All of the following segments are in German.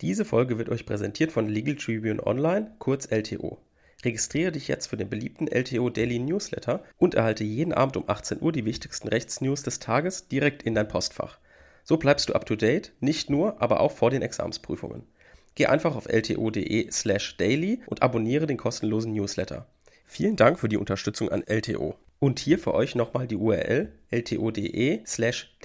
Diese Folge wird euch präsentiert von Legal Tribune Online, kurz LTO. Registriere dich jetzt für den beliebten LTO Daily Newsletter und erhalte jeden Abend um 18 Uhr die wichtigsten Rechtsnews des Tages direkt in dein Postfach. So bleibst du up to date, nicht nur, aber auch vor den Examsprüfungen. Geh einfach auf lto.de/slash daily und abonniere den kostenlosen Newsletter. Vielen Dank für die Unterstützung an LTO. Und hier für euch nochmal die URL lto.de/slash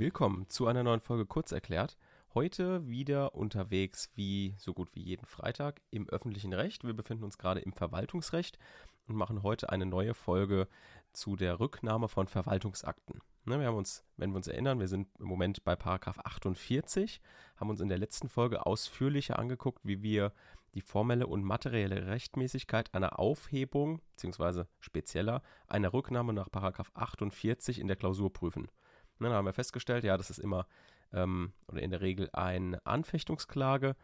Willkommen zu einer neuen Folge Kurz erklärt. Heute wieder unterwegs wie so gut wie jeden Freitag im öffentlichen Recht. Wir befinden uns gerade im Verwaltungsrecht und machen heute eine neue Folge zu der Rücknahme von Verwaltungsakten. Ne, wir haben uns, wenn wir uns erinnern, wir sind im Moment bei Paragraph 48, haben uns in der letzten Folge ausführlicher angeguckt, wie wir die formelle und materielle Rechtmäßigkeit einer Aufhebung bzw. spezieller einer Rücknahme nach Paragraph 48 in der Klausur prüfen. Ne, dann haben wir festgestellt, ja, das ist immer ähm, oder in der Regel eine Anfechtungsklage.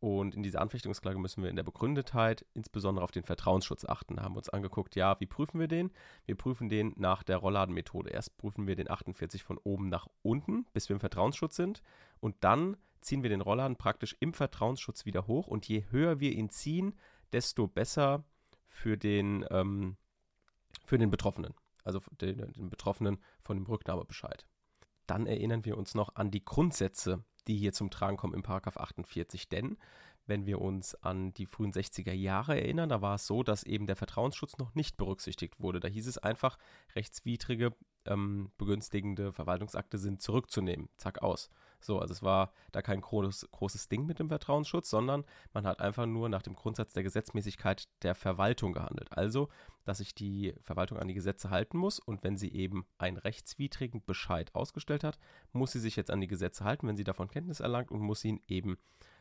Und in dieser Anfechtungsklage müssen wir in der Begründetheit insbesondere auf den Vertrauensschutz achten. Da haben wir uns angeguckt, ja, wie prüfen wir den? Wir prüfen den nach der Rollladenmethode. Erst prüfen wir den 48 von oben nach unten, bis wir im Vertrauensschutz sind. Und dann ziehen wir den Rollladen praktisch im Vertrauensschutz wieder hoch. Und je höher wir ihn ziehen, desto besser für den, ähm, für den Betroffenen also den, den Betroffenen von dem Rücknahmebescheid. Dann erinnern wir uns noch an die Grundsätze, die hier zum Tragen kommen im Paragraph 48. Denn wenn wir uns an die frühen 60er Jahre erinnern, da war es so, dass eben der Vertrauensschutz noch nicht berücksichtigt wurde. Da hieß es einfach, rechtswidrige ähm, begünstigende Verwaltungsakte sind zurückzunehmen. Zack, aus. So, also es war da kein großes, großes Ding mit dem Vertrauensschutz, sondern man hat einfach nur nach dem Grundsatz der Gesetzmäßigkeit der Verwaltung gehandelt. Also, dass sich die Verwaltung an die Gesetze halten muss und wenn sie eben einen rechtswidrigen Bescheid ausgestellt hat, muss sie sich jetzt an die Gesetze halten, wenn sie davon Kenntnis erlangt und muss ihn eben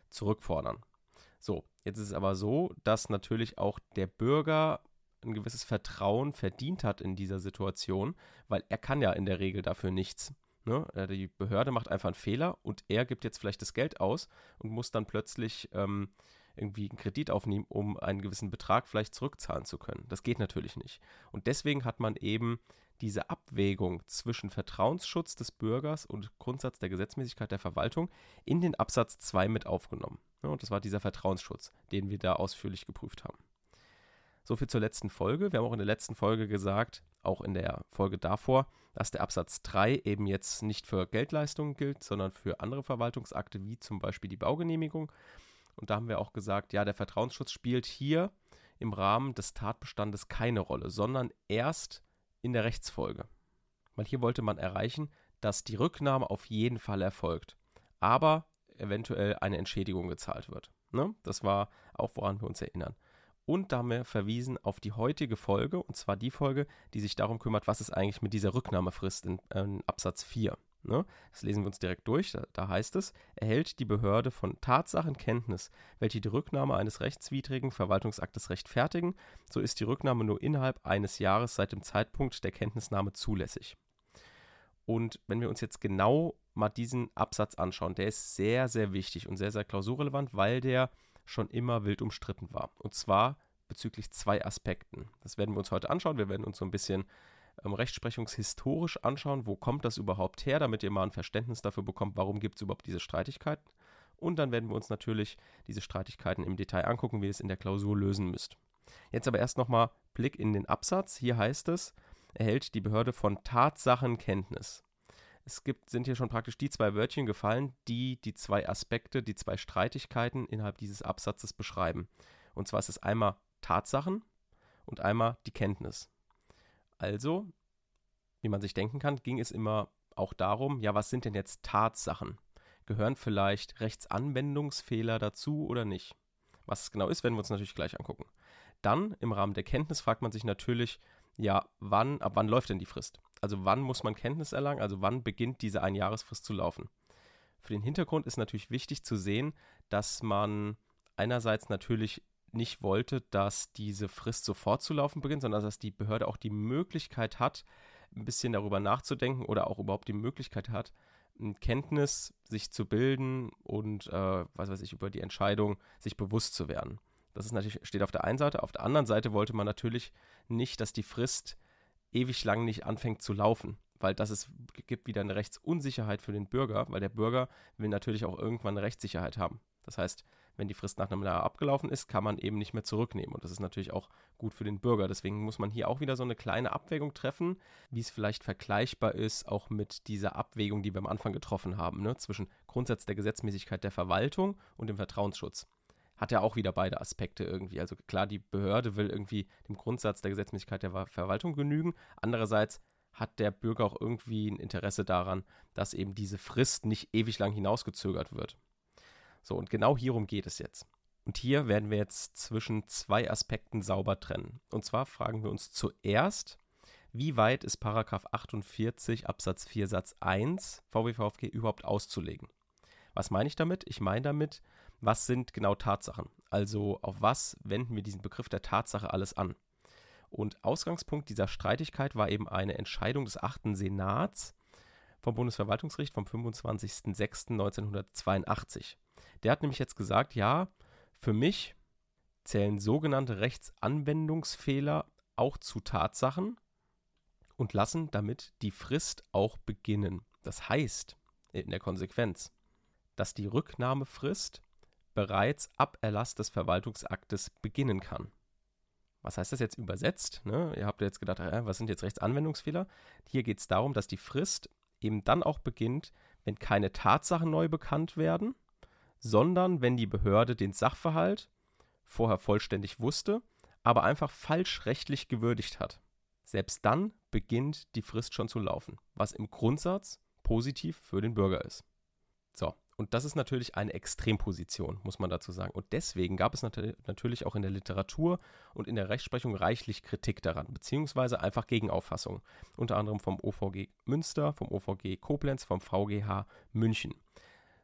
zurückfordern. So, jetzt ist es aber so, dass natürlich auch der Bürger ein gewisses Vertrauen verdient hat in dieser Situation, weil er kann ja in der Regel dafür nichts. Ne? Äh, die Behörde macht einfach einen Fehler und er gibt jetzt vielleicht das Geld aus und muss dann plötzlich ähm, irgendwie einen Kredit aufnehmen, um einen gewissen Betrag vielleicht zurückzahlen zu können. Das geht natürlich nicht. Und deswegen hat man eben diese Abwägung zwischen Vertrauensschutz des Bürgers und Grundsatz der Gesetzmäßigkeit der Verwaltung in den Absatz 2 mit aufgenommen. Und das war dieser Vertrauensschutz, den wir da ausführlich geprüft haben. So viel zur letzten Folge. Wir haben auch in der letzten Folge gesagt, auch in der Folge davor, dass der Absatz 3 eben jetzt nicht für Geldleistungen gilt, sondern für andere Verwaltungsakte, wie zum Beispiel die Baugenehmigung. Und da haben wir auch gesagt, ja, der Vertrauensschutz spielt hier im Rahmen des Tatbestandes keine Rolle, sondern erst in der Rechtsfolge. Weil hier wollte man erreichen, dass die Rücknahme auf jeden Fall erfolgt, aber eventuell eine Entschädigung gezahlt wird. Ne? Das war auch, woran wir uns erinnern und damit verwiesen auf die heutige Folge, und zwar die Folge, die sich darum kümmert, was ist eigentlich mit dieser Rücknahmefrist in, in Absatz 4. Ne? Das lesen wir uns direkt durch. Da, da, heißt es, erhält die Behörde von Tatsachen Kenntnis, welche die Rücknahme eines rechtswidrigen Verwaltungsaktes rechtfertigen, so ist die Rücknahme nur innerhalb eines Jahres seit dem Zeitpunkt der Kenntnisnahme zulässig. Und wenn wir uns jetzt genau mal diesen Absatz anschauen, der ist sehr, sehr wichtig und sehr, sehr klausurrelevant, weil der schon immer wild umstritten war. Und zwar bezüglich zwei Aspekten. Das werden wir uns heute anschauen. Wir werden uns so ein bisschen ähm, rechtsprechungshistorisch anschauen, wo kommt das überhaupt her, damit ihr mal ein Verständnis dafür bekommt, warum gibt es überhaupt diese Streitigkeiten. Und dann werden wir uns natürlich diese Streitigkeiten im Detail angucken, wie ihr es in der Klausur lösen müsst. Jetzt aber erst nochmal Blick in den Absatz. Hier heißt es, erhält die Behörde von Tatsachen Kenntnis es gibt, sind hier schon praktisch die zwei Wörtchen gefallen, die die zwei Aspekte, die zwei Streitigkeiten innerhalb dieses Absatzes beschreiben. Und zwar ist es einmal Tatsachen und einmal die Kenntnis. Also, wie man sich denken kann, ging es immer auch darum, ja, was sind denn jetzt Tatsachen? Gehören vielleicht Rechtsanwendungsfehler dazu oder nicht? Was es genau ist, werden wir uns natürlich gleich angucken. Dann im Rahmen der Kenntnis fragt man sich natürlich, ja, wann, ab wann läuft denn die Frist? Also wann muss man Kenntnis erlangen? Also wann beginnt diese Einjahresfrist zu laufen? Für den Hintergrund ist natürlich wichtig zu sehen, dass man einerseits natürlich nicht wollte, dass diese Frist sofort zu laufen beginnt, sondern dass die Behörde auch die Möglichkeit hat, ein bisschen darüber nachzudenken oder auch überhaupt die Möglichkeit hat, Kenntnis sich zu bilden und äh, was weiß ich, über die Entscheidung sich bewusst zu werden. Das ist natürlich, steht auf der einen Seite. Auf der anderen Seite wollte man natürlich nicht, dass die Frist ewig lang nicht anfängt zu laufen, weil das ist, gibt wieder eine Rechtsunsicherheit für den Bürger, weil der Bürger will natürlich auch irgendwann eine Rechtssicherheit haben. Das heißt, wenn die Frist nach einem Jahr abgelaufen ist, kann man eben nicht mehr zurücknehmen. Und das ist natürlich auch gut für den Bürger. Deswegen muss man hier auch wieder so eine kleine Abwägung treffen, wie es vielleicht vergleichbar ist, auch mit dieser Abwägung, die wir am Anfang getroffen haben, ne? zwischen Grundsatz der Gesetzmäßigkeit der Verwaltung und dem Vertrauensschutz. Hat ja auch wieder beide Aspekte irgendwie. Also klar, die Behörde will irgendwie dem Grundsatz der Gesetzmäßigkeit der Verwaltung genügen. Andererseits hat der Bürger auch irgendwie ein Interesse daran, dass eben diese Frist nicht ewig lang hinausgezögert wird. So, und genau hierum geht es jetzt. Und hier werden wir jetzt zwischen zwei Aspekten sauber trennen. Und zwar fragen wir uns zuerst, wie weit ist Paragraph 48 Absatz 4 Satz 1 VWVFG überhaupt auszulegen? Was meine ich damit? Ich meine damit, was sind genau Tatsachen? Also auf was wenden wir diesen Begriff der Tatsache alles an? Und Ausgangspunkt dieser Streitigkeit war eben eine Entscheidung des 8. Senats vom Bundesverwaltungsgericht vom 25.06.1982. Der hat nämlich jetzt gesagt, ja, für mich zählen sogenannte Rechtsanwendungsfehler auch zu Tatsachen und lassen damit die Frist auch beginnen. Das heißt in der Konsequenz, dass die Rücknahmefrist bereits ab Erlass des Verwaltungsaktes beginnen kann. Was heißt das jetzt übersetzt? Ne? Ihr habt jetzt gedacht, äh, was sind jetzt Rechtsanwendungsfehler? Hier geht es darum, dass die Frist eben dann auch beginnt, wenn keine Tatsachen neu bekannt werden sondern wenn die Behörde den Sachverhalt vorher vollständig wusste, aber einfach falsch rechtlich gewürdigt hat. Selbst dann beginnt die Frist schon zu laufen, was im Grundsatz positiv für den Bürger ist. So, und das ist natürlich eine Extremposition, muss man dazu sagen. Und deswegen gab es nat natürlich auch in der Literatur und in der Rechtsprechung reichlich Kritik daran, beziehungsweise einfach Gegenauffassungen. Unter anderem vom OVG Münster, vom OVG Koblenz, vom VGH München.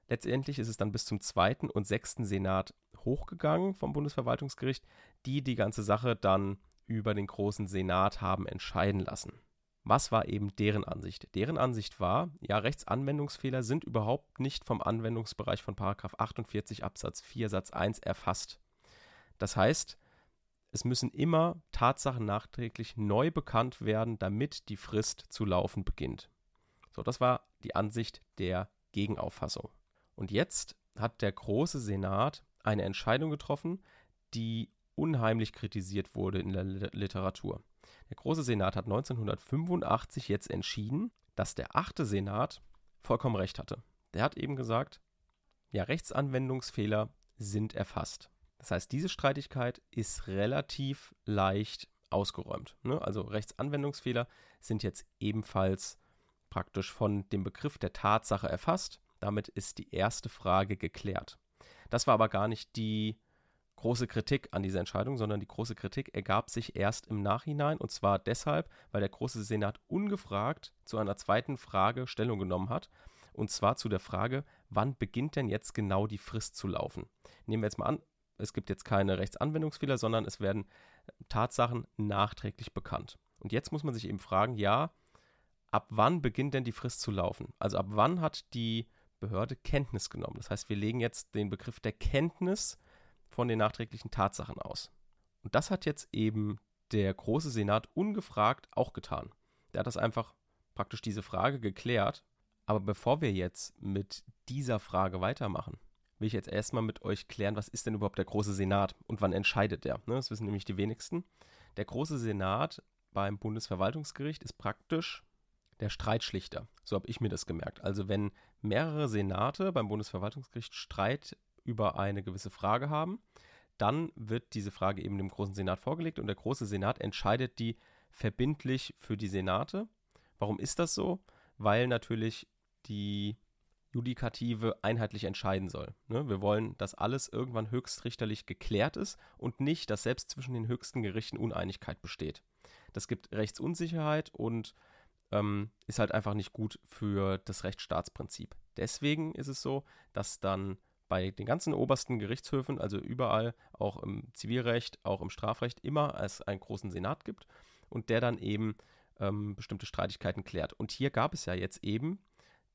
Letztendlich ist es dann bis zum zweiten und sechsten Senat hochgegangen vom Bundesverwaltungsgericht, die die ganze Sache dann über den großen Senat haben entscheiden lassen. Was war eben deren Ansicht? Deren Ansicht war, ja, Rechtsanwendungsfehler sind überhaupt nicht vom Anwendungsbereich von 48 Absatz 4 Satz 1 erfasst. Das heißt, es müssen immer Tatsachen nachträglich neu bekannt werden, damit die Frist zu laufen beginnt. So, das war die Ansicht der Gegenauffassung. Und jetzt hat der große Senat eine Entscheidung getroffen, die unheimlich kritisiert wurde in der Literatur. Der große Senat hat 1985 jetzt entschieden, dass der achte Senat vollkommen recht hatte. Der hat eben gesagt, ja, Rechtsanwendungsfehler sind erfasst. Das heißt, diese Streitigkeit ist relativ leicht ausgeräumt. Ne? Also Rechtsanwendungsfehler sind jetzt ebenfalls praktisch von dem Begriff der Tatsache erfasst damit ist die erste Frage geklärt. Das war aber gar nicht die große Kritik an dieser Entscheidung, sondern die große Kritik ergab sich erst im Nachhinein und zwar deshalb, weil der große Senat ungefragt zu einer zweiten Frage Stellung genommen hat und zwar zu der Frage, wann beginnt denn jetzt genau die Frist zu laufen? Nehmen wir jetzt mal an, es gibt jetzt keine Rechtsanwendungsfehler, sondern es werden Tatsachen nachträglich bekannt. Und jetzt muss man sich eben fragen, ja, ab wann beginnt denn die Frist zu laufen? Also ab wann hat die Behörde Kenntnis genommen. Das heißt, wir legen jetzt den Begriff der Kenntnis von den nachträglichen Tatsachen aus. Und das hat jetzt eben der große Senat ungefragt auch getan. Der hat das einfach praktisch diese Frage geklärt. Aber bevor wir jetzt mit dieser Frage weitermachen, will ich jetzt erstmal mit euch klären, was ist denn überhaupt der große Senat und wann entscheidet der? Ne, das wissen nämlich die wenigsten. Der große Senat beim Bundesverwaltungsgericht ist praktisch der Streitschlichter. So habe ich mir das gemerkt. Also wenn mehrere Senate beim Bundesverwaltungsgericht Streit über eine gewisse Frage haben, dann wird diese Frage eben dem Großen Senat vorgelegt und der Große Senat entscheidet die verbindlich für die Senate. Warum ist das so? Weil natürlich die Judikative einheitlich entscheiden soll. Ne? Wir wollen, dass alles irgendwann höchstrichterlich geklärt ist und nicht, dass selbst zwischen den höchsten Gerichten Uneinigkeit besteht. Das gibt Rechtsunsicherheit und ähm, ist halt einfach nicht gut für das Rechtsstaatsprinzip. Deswegen ist es so, dass dann bei den ganzen obersten Gerichtshöfen, also überall, auch im Zivilrecht, auch im Strafrecht, immer es einen großen Senat gibt und der dann eben ähm, bestimmte Streitigkeiten klärt. Und hier gab es ja jetzt eben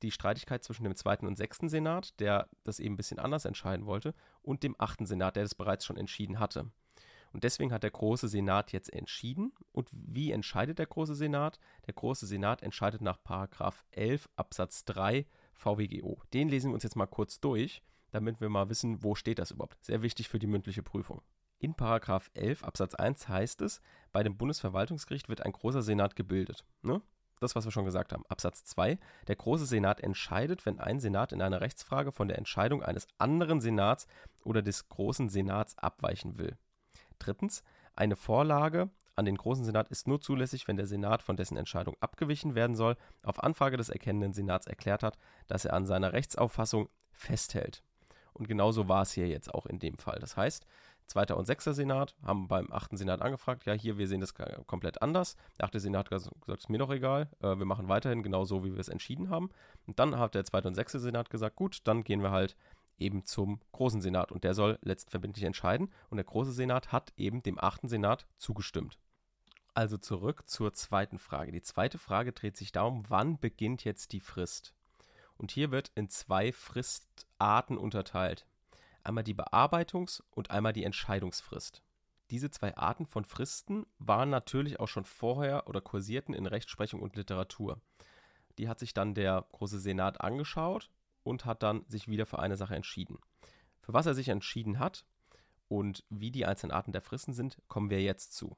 die Streitigkeit zwischen dem zweiten und sechsten Senat, der das eben ein bisschen anders entscheiden wollte, und dem achten Senat, der das bereits schon entschieden hatte. Und deswegen hat der Große Senat jetzt entschieden. Und wie entscheidet der Große Senat? Der Große Senat entscheidet nach Paragraph 11 Absatz 3 VWGO. Den lesen wir uns jetzt mal kurz durch, damit wir mal wissen, wo steht das überhaupt. Sehr wichtig für die mündliche Prüfung. In Paragraph 11 Absatz 1 heißt es, bei dem Bundesverwaltungsgericht wird ein großer Senat gebildet. Ne? Das, was wir schon gesagt haben. Absatz 2. Der große Senat entscheidet, wenn ein Senat in einer Rechtsfrage von der Entscheidung eines anderen Senats oder des großen Senats abweichen will. Drittens, eine Vorlage an den Großen Senat ist nur zulässig, wenn der Senat von dessen Entscheidung abgewichen werden soll, auf Anfrage des erkennenden Senats erklärt hat, dass er an seiner Rechtsauffassung festhält. Und genauso war es hier jetzt auch in dem Fall. Das heißt, zweiter und sechster Senat haben beim achten Senat angefragt, ja, hier, wir sehen das komplett anders. Der achte Senat hat gesagt, ist mir doch egal, äh, wir machen weiterhin genau so, wie wir es entschieden haben. Und dann hat der zweite und sechste Senat gesagt, gut, dann gehen wir halt eben zum Großen Senat und der soll letztverbindlich entscheiden und der Große Senat hat eben dem achten Senat zugestimmt. Also zurück zur zweiten Frage. Die zweite Frage dreht sich darum, wann beginnt jetzt die Frist? Und hier wird in zwei Fristarten unterteilt. Einmal die Bearbeitungs- und einmal die Entscheidungsfrist. Diese zwei Arten von Fristen waren natürlich auch schon vorher oder kursierten in Rechtsprechung und Literatur. Die hat sich dann der Große Senat angeschaut und hat dann sich wieder für eine Sache entschieden. Für was er sich entschieden hat und wie die einzelnen Arten der Fristen sind, kommen wir jetzt zu.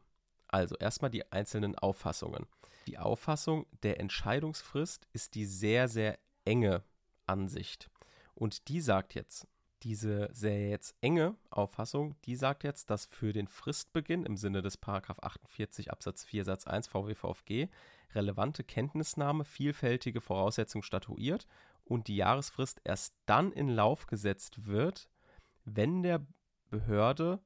Also erstmal die einzelnen Auffassungen. Die Auffassung der Entscheidungsfrist ist die sehr, sehr enge Ansicht. Und die sagt jetzt, diese sehr jetzt enge Auffassung, die sagt jetzt, dass für den Fristbeginn im Sinne des 48 Absatz 4 Satz 1 VWVFG relevante Kenntnisnahme vielfältige Voraussetzungen statuiert und die Jahresfrist erst dann in Lauf gesetzt wird, wenn der Behörde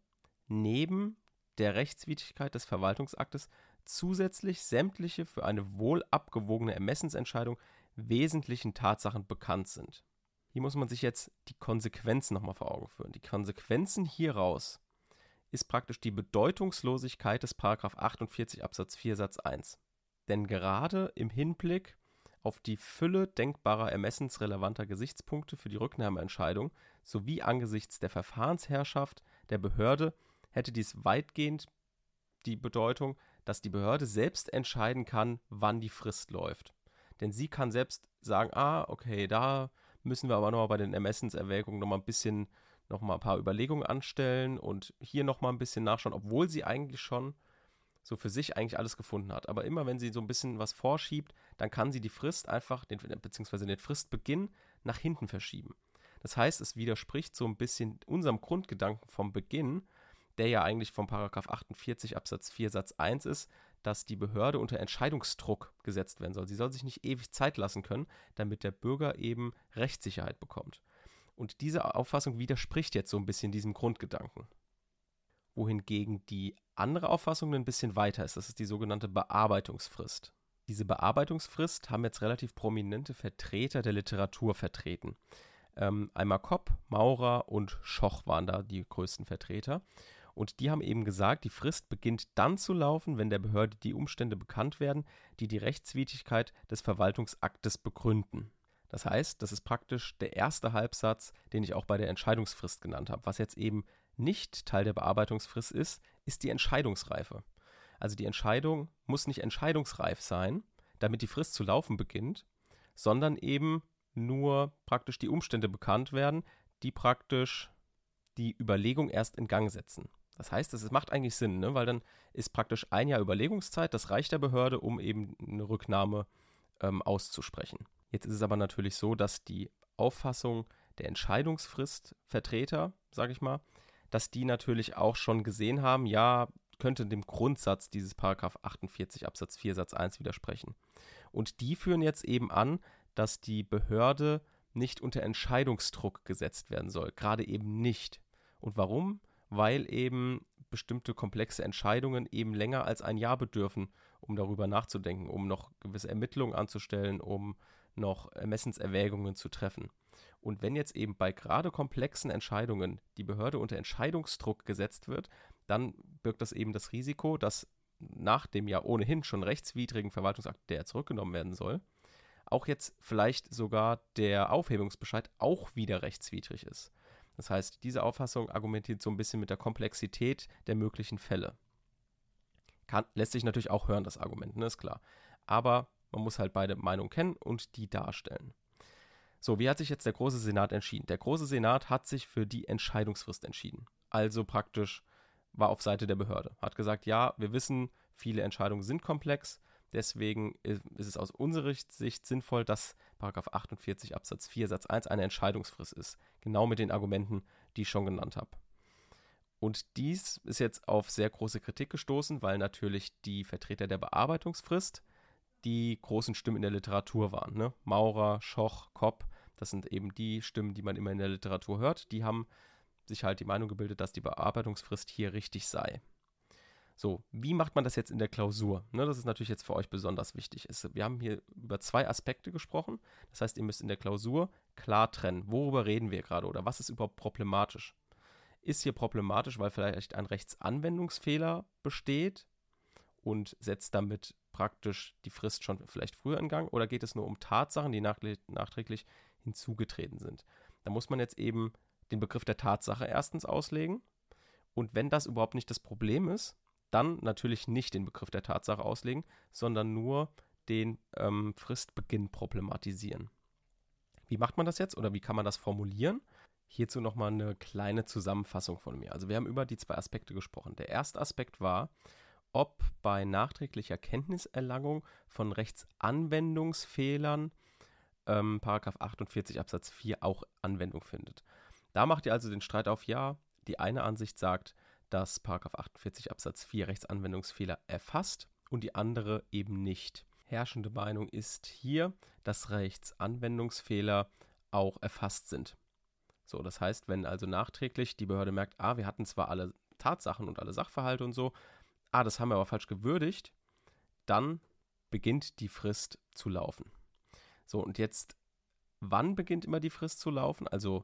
neben der Rechtswidrigkeit des Verwaltungsaktes zusätzlich sämtliche für eine wohl abgewogene Ermessensentscheidung wesentlichen Tatsachen bekannt sind. Hier muss man sich jetzt die Konsequenzen nochmal vor Augen führen. Die Konsequenzen hieraus ist praktisch die Bedeutungslosigkeit des 48 Absatz 4 Satz 1. Denn gerade im Hinblick auf die Fülle denkbarer ermessensrelevanter Gesichtspunkte für die Rücknahmeentscheidung sowie angesichts der Verfahrensherrschaft der Behörde hätte dies weitgehend die Bedeutung, dass die Behörde selbst entscheiden kann, wann die Frist läuft. Denn sie kann selbst sagen, ah, okay, da müssen wir aber nochmal bei den Ermessenserwägungen nochmal ein bisschen, nochmal ein paar Überlegungen anstellen und hier nochmal ein bisschen nachschauen, obwohl sie eigentlich schon so für sich eigentlich alles gefunden hat. Aber immer wenn sie so ein bisschen was vorschiebt, dann kann sie die Frist einfach, den, beziehungsweise den Fristbeginn nach hinten verschieben. Das heißt, es widerspricht so ein bisschen unserem Grundgedanken vom Beginn, der ja eigentlich vom Paragraph 48 Absatz 4 Satz 1 ist, dass die Behörde unter Entscheidungsdruck gesetzt werden soll. Sie soll sich nicht ewig Zeit lassen können, damit der Bürger eben Rechtssicherheit bekommt. Und diese Auffassung widerspricht jetzt so ein bisschen diesem Grundgedanken wohingegen die andere Auffassung ein bisschen weiter ist. Das ist die sogenannte Bearbeitungsfrist. Diese Bearbeitungsfrist haben jetzt relativ prominente Vertreter der Literatur vertreten. Ähm, einmal Kopp, Maurer und Schoch waren da die größten Vertreter. Und die haben eben gesagt, die Frist beginnt dann zu laufen, wenn der Behörde die Umstände bekannt werden, die die Rechtswidrigkeit des Verwaltungsaktes begründen. Das heißt, das ist praktisch der erste Halbsatz, den ich auch bei der Entscheidungsfrist genannt habe, was jetzt eben nicht Teil der Bearbeitungsfrist ist, ist die Entscheidungsreife. Also die Entscheidung muss nicht entscheidungsreif sein, damit die Frist zu laufen beginnt, sondern eben nur praktisch die Umstände bekannt werden, die praktisch die Überlegung erst in Gang setzen. Das heißt, es macht eigentlich Sinn, ne? weil dann ist praktisch ein Jahr Überlegungszeit, das reicht der Behörde, um eben eine Rücknahme ähm, auszusprechen. Jetzt ist es aber natürlich so, dass die Auffassung der Entscheidungsfristvertreter, sage ich mal, dass die natürlich auch schon gesehen haben, ja, könnte dem Grundsatz dieses Paragraph 48 Absatz 4 Satz 1 widersprechen. Und die führen jetzt eben an, dass die Behörde nicht unter Entscheidungsdruck gesetzt werden soll, gerade eben nicht. Und warum? Weil eben bestimmte komplexe Entscheidungen eben länger als ein Jahr bedürfen, um darüber nachzudenken, um noch gewisse Ermittlungen anzustellen, um noch Ermessenserwägungen zu treffen. Und wenn jetzt eben bei gerade komplexen Entscheidungen die Behörde unter Entscheidungsdruck gesetzt wird, dann birgt das eben das Risiko, dass nach dem ja ohnehin schon rechtswidrigen Verwaltungsakt, der zurückgenommen werden soll, auch jetzt vielleicht sogar der Aufhebungsbescheid auch wieder rechtswidrig ist. Das heißt, diese Auffassung argumentiert so ein bisschen mit der Komplexität der möglichen Fälle. Kann, lässt sich natürlich auch hören, das Argument, ne, ist klar. Aber man muss halt beide Meinungen kennen und die darstellen. So, wie hat sich jetzt der große Senat entschieden? Der große Senat hat sich für die Entscheidungsfrist entschieden. Also praktisch war auf Seite der Behörde. Hat gesagt, ja, wir wissen, viele Entscheidungen sind komplex. Deswegen ist es aus unserer Sicht sinnvoll, dass 48 Absatz 4 Satz 1 eine Entscheidungsfrist ist. Genau mit den Argumenten, die ich schon genannt habe. Und dies ist jetzt auf sehr große Kritik gestoßen, weil natürlich die Vertreter der Bearbeitungsfrist die großen Stimmen in der Literatur waren. Ne? Maurer, Schoch, Kopp, das sind eben die Stimmen, die man immer in der Literatur hört. Die haben sich halt die Meinung gebildet, dass die Bearbeitungsfrist hier richtig sei. So, wie macht man das jetzt in der Klausur? Ne, das ist natürlich jetzt für euch besonders wichtig. wir haben hier über zwei Aspekte gesprochen. Das heißt, ihr müsst in der Klausur klar trennen, worüber reden wir gerade oder was ist überhaupt problematisch. Ist hier problematisch, weil vielleicht ein Rechtsanwendungsfehler besteht und setzt damit praktisch die Frist schon vielleicht früher in Gang oder geht es nur um Tatsachen, die nachträglich hinzugetreten sind? Da muss man jetzt eben den Begriff der Tatsache erstens auslegen. Und wenn das überhaupt nicht das Problem ist, dann natürlich nicht den Begriff der Tatsache auslegen, sondern nur den ähm, Fristbeginn problematisieren. Wie macht man das jetzt oder wie kann man das formulieren? Hierzu nochmal eine kleine Zusammenfassung von mir. Also wir haben über die zwei Aspekte gesprochen. Der erste Aspekt war, ob bei nachträglicher Kenntniserlangung von Rechtsanwendungsfehlern ähm, 48 Absatz 4 auch Anwendung findet. Da macht ihr also den Streit auf, ja, die eine Ansicht sagt, dass 48 Absatz 4 Rechtsanwendungsfehler erfasst und die andere eben nicht. Herrschende Meinung ist hier, dass Rechtsanwendungsfehler auch erfasst sind. So, das heißt, wenn also nachträglich die Behörde merkt, ah, wir hatten zwar alle Tatsachen und alle Sachverhalte und so, ah, das haben wir aber falsch gewürdigt, dann beginnt die Frist zu laufen. So, und jetzt, wann beginnt immer die Frist zu laufen? Also,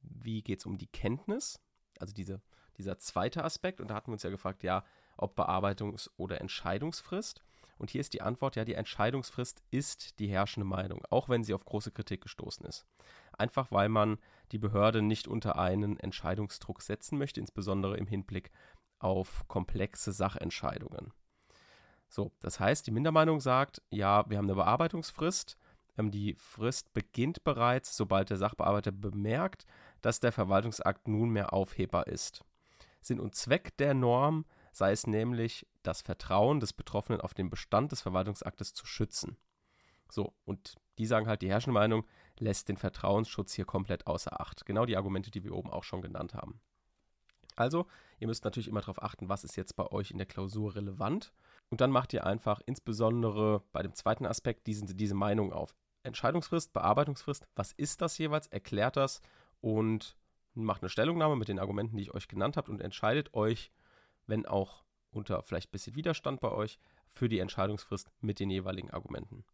wie geht es um die Kenntnis? Also diese dieser zweite Aspekt. Und da hatten wir uns ja gefragt, ja, ob Bearbeitungs- oder Entscheidungsfrist. Und hier ist die Antwort, ja, die Entscheidungsfrist ist die herrschende Meinung, auch wenn sie auf große Kritik gestoßen ist. Einfach weil man die Behörde nicht unter einen Entscheidungsdruck setzen möchte, insbesondere im Hinblick auf komplexe Sachentscheidungen. So, das heißt, die Mindermeinung sagt, ja, wir haben eine Bearbeitungsfrist. Ähm, die Frist beginnt bereits, sobald der Sachbearbeiter bemerkt, dass der Verwaltungsakt nunmehr aufhebbar ist. Sinn und Zweck der Norm sei es nämlich, das Vertrauen des Betroffenen auf den Bestand des Verwaltungsaktes zu schützen. So, und die sagen halt, die herrschende Meinung lässt den Vertrauensschutz hier komplett außer Acht. Genau die Argumente, die wir oben auch schon genannt haben. Also, ihr müsst natürlich immer darauf achten, was ist jetzt bei euch in der Klausur relevant. Und dann macht ihr einfach insbesondere bei dem zweiten Aspekt diese, diese Meinung auf. Entscheidungsfrist, Bearbeitungsfrist, was ist das jeweils? Erklärt das und macht eine Stellungnahme mit den Argumenten, die ich euch genannt habe und entscheidet euch, wenn auch unter vielleicht ein bisschen Widerstand bei euch, für die Entscheidungsfrist mit den jeweiligen Argumenten.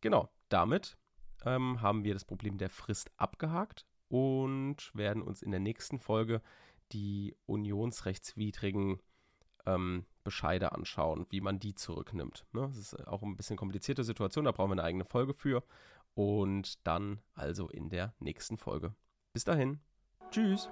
Genau, damit ähm, haben wir das Problem der Frist abgehakt und werden uns in der nächsten Folge die unionsrechtswidrigen ähm, Bescheide anschauen, wie man die zurücknimmt. Ne? Das ist auch ein bisschen komplizierte Situation, da brauchen wir eine eigene Folge für. Und dann also in der nächsten Folge. Bis dahin. Tschüss.